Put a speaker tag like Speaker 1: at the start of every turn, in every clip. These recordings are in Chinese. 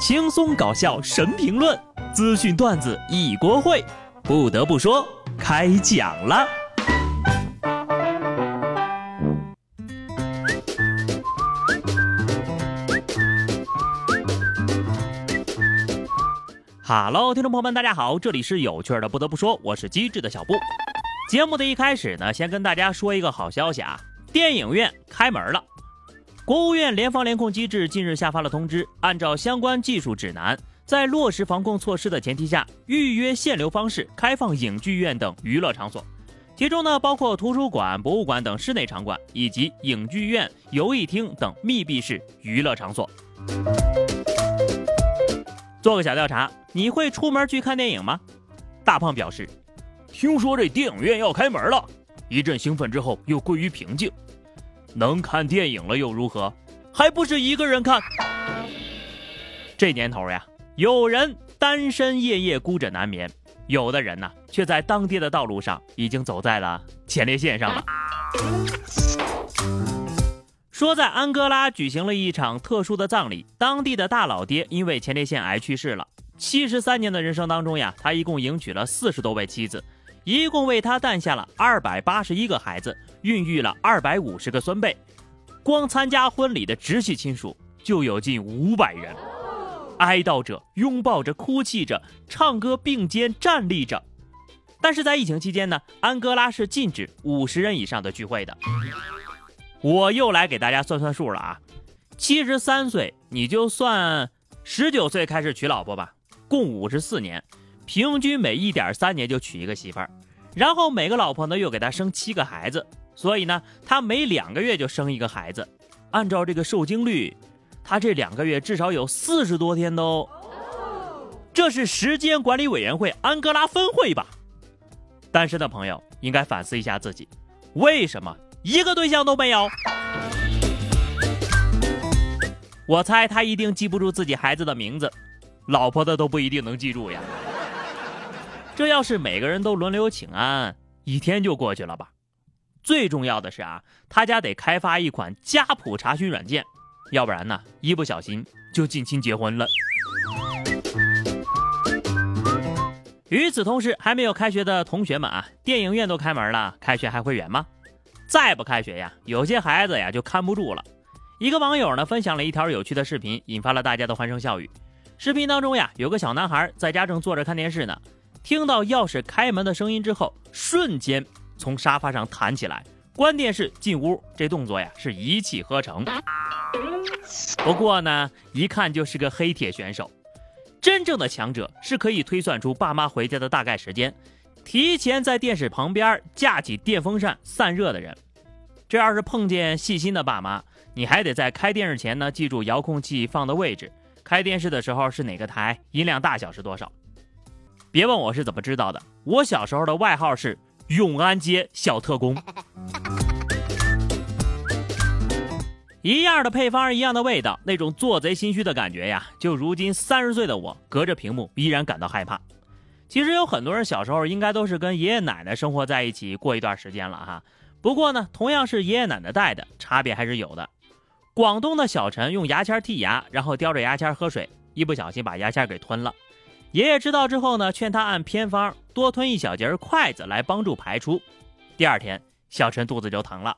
Speaker 1: 轻松搞笑神评论，资讯段子一锅烩。不得不说，开讲了。哈喽，听众朋友们，大家好，这里是有趣的。不得不说，我是机智的小布。节目的一开始呢，先跟大家说一个好消息啊，电影院开门了。国务院联防联控机制近日下发了通知，按照相关技术指南，在落实防控措施的前提下，预约限流方式开放影剧院等娱乐场所，其中呢包括图书馆、博物馆等室内场馆，以及影剧院、游艺厅等密闭式娱乐场所。做个小调查，你会出门去看电影吗？大胖表示，听说这电影院要开门了，一阵兴奋之后又归于平静。能看电影了又如何？还不是一个人看。这年头呀，有人单身夜夜孤枕难眠，有的人呢，却在当爹的道路上已经走在了前列腺上了。说在安哥拉举行了一场特殊的葬礼，当地的大老爹因为前列腺癌去世了。七十三年的人生当中呀，他一共迎娶了四十多位妻子。一共为他诞下了二百八十一个孩子，孕育了二百五十个孙辈，光参加婚礼的直系亲属就有近五百人，哀悼着，拥抱着，哭泣着，唱歌并肩站立着。但是在疫情期间呢，安哥拉是禁止五十人以上的聚会的。我又来给大家算算数了啊，七十三岁你就算十九岁开始娶老婆吧，共五十四年。平均每一点三年就娶一个媳妇儿，然后每个老婆呢又给他生七个孩子，所以呢他每两个月就生一个孩子。按照这个受精率，他这两个月至少有四十多天都。这是时间管理委员会安哥拉分会吧？单身的朋友应该反思一下自己，为什么一个对象都没有？我猜他一定记不住自己孩子的名字，老婆的都不一定能记住呀。这要是每个人都轮流请安，一天就过去了吧？最重要的是啊，他家得开发一款家谱查询软件，要不然呢，一不小心就近亲结婚了。与此同时，还没有开学的同学们啊，电影院都开门了，开学还会远吗？再不开学呀，有些孩子呀就看不住了。一个网友呢分享了一条有趣的视频，引发了大家的欢声笑语。视频当中呀，有个小男孩在家正坐着看电视呢。听到钥匙开门的声音之后，瞬间从沙发上弹起来，关电视进屋，这动作呀是一气呵成。不过呢，一看就是个黑铁选手。真正的强者是可以推算出爸妈回家的大概时间，提前在电视旁边架起电风扇散热的人。这要是碰见细心的爸妈，你还得在开电视前呢记住遥控器放的位置，开电视的时候是哪个台，音量大小是多少。别问我是怎么知道的，我小时候的外号是永安街小特工。一样的配方，一样的味道，那种做贼心虚的感觉呀，就如今三十岁的我，隔着屏幕依然感到害怕。其实有很多人小时候应该都是跟爷爷奶奶生活在一起过一段时间了哈。不过呢，同样是爷爷奶奶带的，差别还是有的。广东的小陈用牙签剔牙，然后叼着牙签喝水，一不小心把牙签给吞了。爷爷知道之后呢，劝他按偏方多吞一小节筷子来帮助排出。第二天，小陈肚子就疼了，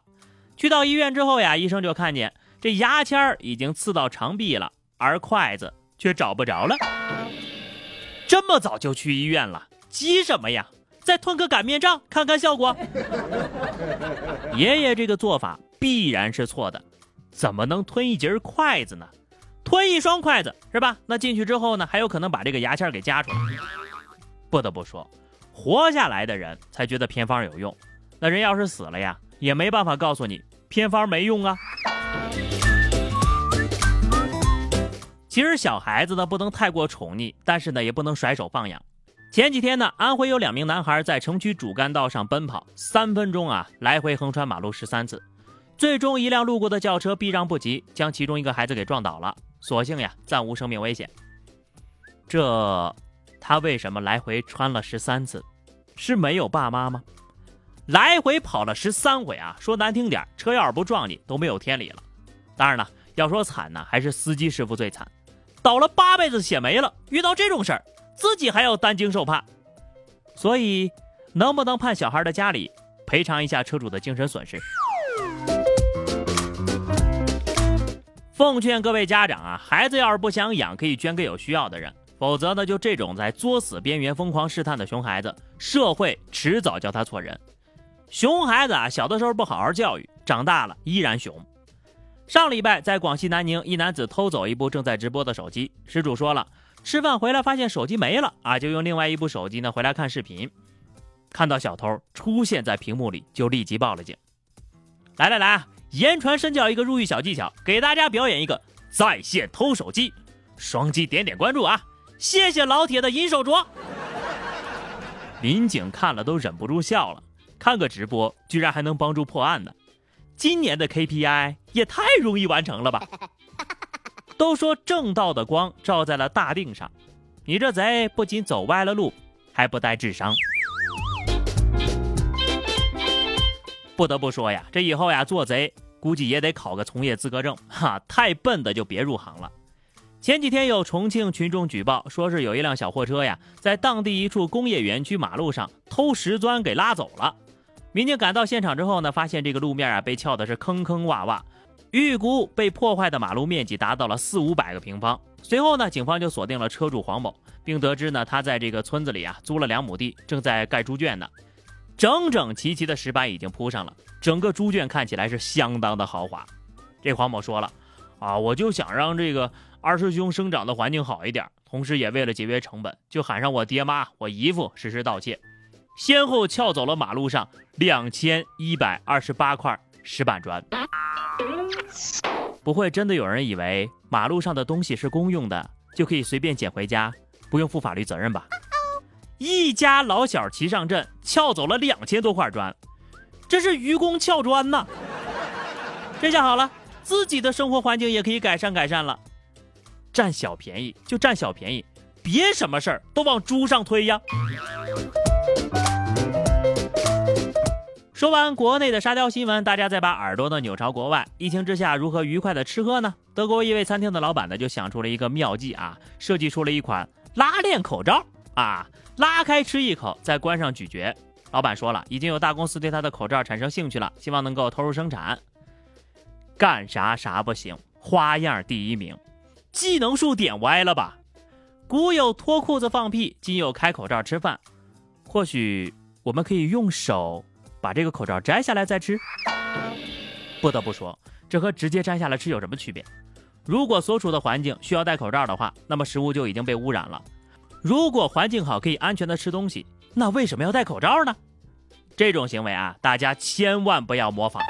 Speaker 1: 去到医院之后呀，医生就看见这牙签儿已经刺到肠壁了，而筷子却找不着了。这么早就去医院了，急什么呀？再吞个擀面杖看看效果。爷爷这个做法必然是错的，怎么能吞一截筷子呢？吞一双筷子是吧？那进去之后呢，还有可能把这个牙签给夹出来。不得不说，活下来的人才觉得偏方有用。那人要是死了呀，也没办法告诉你偏方没用啊。其实小孩子呢不能太过宠溺，但是呢也不能甩手放养。前几天呢，安徽有两名男孩在城区主干道上奔跑，三分钟啊来回横穿马路十三次，最终一辆路过的轿车避让不及，将其中一个孩子给撞倒了。所幸呀，暂无生命危险。这，他为什么来回穿了十三次？是没有爸妈吗？来回跑了十三回啊！说难听点，车要是不撞你，都没有天理了。当然了，要说惨呢，还是司机师傅最惨。倒了八辈子血霉了，遇到这种事儿，自己还要担惊受怕。所以，能不能判小孩的家里赔偿一下车主的精神损失？奉劝各位家长啊，孩子要是不想养，可以捐给有需要的人。否则呢，就这种在作死边缘疯狂试探的熊孩子，社会迟早叫他错人。熊孩子啊，小的时候不好好教育，长大了依然熊。上礼拜在广西南宁，一男子偷走一部正在直播的手机，失主说了，吃饭回来发现手机没了啊，就用另外一部手机呢回来看视频，看到小偷出现在屏幕里，就立即报了警。来来来，言传身教一个入狱小技巧，给大家表演一个在线偷手机，双击点点关注啊！谢谢老铁的银手镯，民警看了都忍不住笑了。看个直播居然还能帮助破案呢，今年的 KPI 也太容易完成了吧？都说正道的光照在了大腚上，你这贼不仅走歪了路，还不带智商。不得不说呀，这以后呀做贼估计也得考个从业资格证哈，太笨的就别入行了。前几天有重庆群众举报，说是有一辆小货车呀，在当地一处工业园区马路上偷石砖给拉走了。民警赶到现场之后呢，发现这个路面啊被撬的是坑坑洼洼，预估被破坏的马路面积达到了四五百个平方。随后呢，警方就锁定了车主黄某，并得知呢他在这个村子里啊租了两亩地，正在盖猪圈呢。整整齐齐的石板已经铺上了，整个猪圈看起来是相当的豪华。这黄某说了啊，我就想让这个。二师兄生长的环境好一点，同时也为了节约成本，就喊上我爹妈、我姨父实施盗窃，先后撬走了马路上两千一百二十八块石板砖。不会真的有人以为马路上的东西是公用的，就可以随便捡回家，不用负法律责任吧？一家老小齐上阵，撬走了两千多块砖，这是愚公撬砖呐！这下好了，自己的生活环境也可以改善改善了。占小便宜就占小便宜，别什么事儿都往猪上推呀！说完国内的沙雕新闻，大家再把耳朵呢扭朝国外。疫情之下，如何愉快的吃喝呢？德国一位餐厅的老板呢就想出了一个妙计啊，设计出了一款拉链口罩啊，拉开吃一口，再关上咀嚼。老板说了，已经有大公司对他的口罩产生兴趣了，希望能够投入生产。干啥啥不行，花样第一名。技能树点歪了吧？古有脱裤子放屁，今有开口罩吃饭。或许我们可以用手把这个口罩摘下来再吃。不得不说，这和直接摘下来吃有什么区别？如果所处的环境需要戴口罩的话，那么食物就已经被污染了。如果环境好，可以安全的吃东西，那为什么要戴口罩呢？这种行为啊，大家千万不要模仿。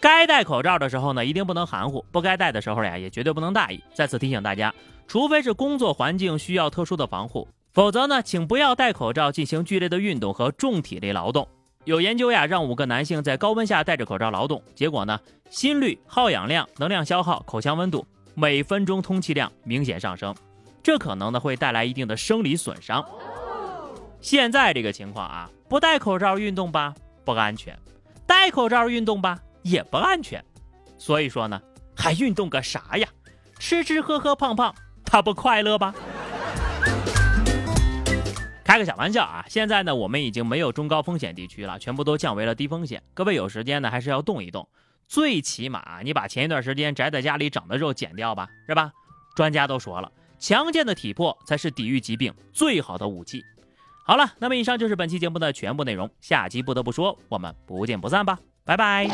Speaker 1: 该戴口罩的时候呢，一定不能含糊；不该戴的时候呀，也绝对不能大意。再次提醒大家，除非是工作环境需要特殊的防护，否则呢，请不要戴口罩进行剧烈的运动和重体力劳动。有研究呀，让五个男性在高温下戴着口罩劳动，结果呢，心率、耗氧量、能量消耗、口腔温度、每分钟通气量明显上升，这可能呢会带来一定的生理损伤。现在这个情况啊，不戴口罩运动吧不安全，戴口罩运动吧。也不安全，所以说呢，还运动个啥呀？吃吃喝喝胖胖，他不快乐吧？开个小玩笑啊！现在呢，我们已经没有中高风险地区了，全部都降为了低风险。各位有时间呢，还是要动一动，最起码你把前一段时间宅在家里长的肉减掉吧，是吧？专家都说了，强健的体魄才是抵御疾病最好的武器。好了，那么以上就是本期节目的全部内容，下期不得不说，我们不见不散吧，拜拜。